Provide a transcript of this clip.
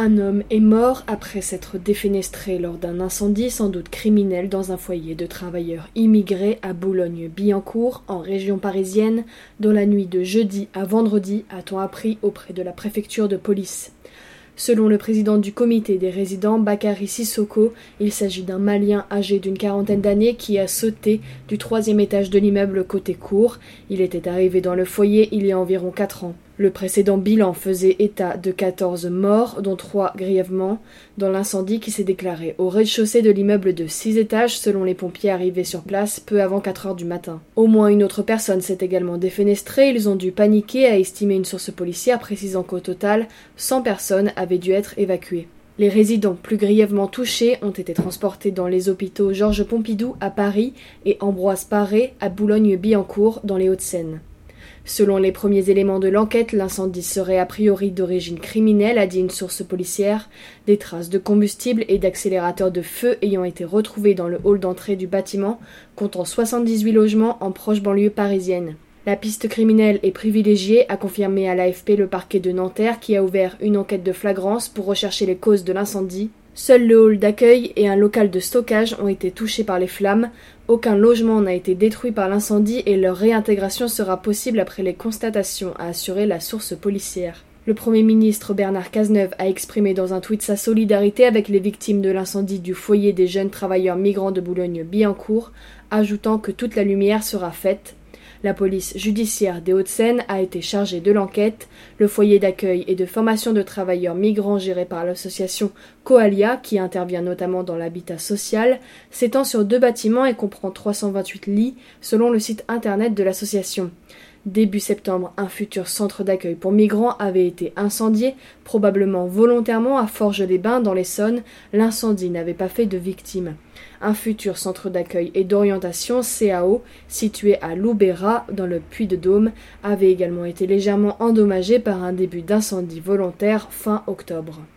Un homme est mort après s'être défenestré lors d'un incendie sans doute criminel dans un foyer de travailleurs immigrés à Boulogne-Billancourt, en région parisienne, dans la nuit de jeudi à vendredi, a-t-on appris auprès de la préfecture de police. Selon le président du comité des résidents, Bakary Sissoko, il s'agit d'un Malien âgé d'une quarantaine d'années qui a sauté du troisième étage de l'immeuble côté cour. Il était arrivé dans le foyer il y a environ quatre ans. Le précédent bilan faisait état de 14 morts, dont 3 grièvement, dans l'incendie qui s'est déclaré au rez-de-chaussée de l'immeuble de 6 étages selon les pompiers arrivés sur place peu avant 4 heures du matin. Au moins une autre personne s'est également défenestrée, ils ont dû paniquer, a estimé une source policière précisant qu'au total, 100 personnes avaient dû être évacuées. Les résidents plus grièvement touchés ont été transportés dans les hôpitaux Georges Pompidou à Paris et Ambroise Paré à Boulogne-Billancourt dans les Hauts-de-Seine. Selon les premiers éléments de l'enquête, l'incendie serait a priori d'origine criminelle, a dit une source policière. Des traces de combustible et d'accélérateurs de feu ayant été retrouvées dans le hall d'entrée du bâtiment, comptant 78 logements en proche banlieue parisienne. La piste criminelle est privilégiée, a confirmé à l'AFP le parquet de Nanterre qui a ouvert une enquête de flagrance pour rechercher les causes de l'incendie. Seul le hall d'accueil et un local de stockage ont été touchés par les flammes. Aucun logement n'a été détruit par l'incendie et leur réintégration sera possible après les constatations, a assuré la source policière. Le Premier ministre Bernard Cazeneuve a exprimé dans un tweet sa solidarité avec les victimes de l'incendie du foyer des jeunes travailleurs migrants de Boulogne-Billancourt, ajoutant que toute la lumière sera faite la police judiciaire des Hauts-de-Seine a été chargée de l'enquête. Le foyer d'accueil et de formation de travailleurs migrants géré par l'association Coalia, qui intervient notamment dans l'habitat social, s'étend sur deux bâtiments et comprend 328 lits, selon le site internet de l'association. Début septembre, un futur centre d'accueil pour migrants avait été incendié, probablement volontairement à Forges-les-Bains dans l'Essonne. L'incendie n'avait pas fait de victimes. Un futur centre d'accueil et d'orientation CAO, situé à Loubera dans le Puy-de-Dôme, avait également été légèrement endommagé par un début d'incendie volontaire fin octobre.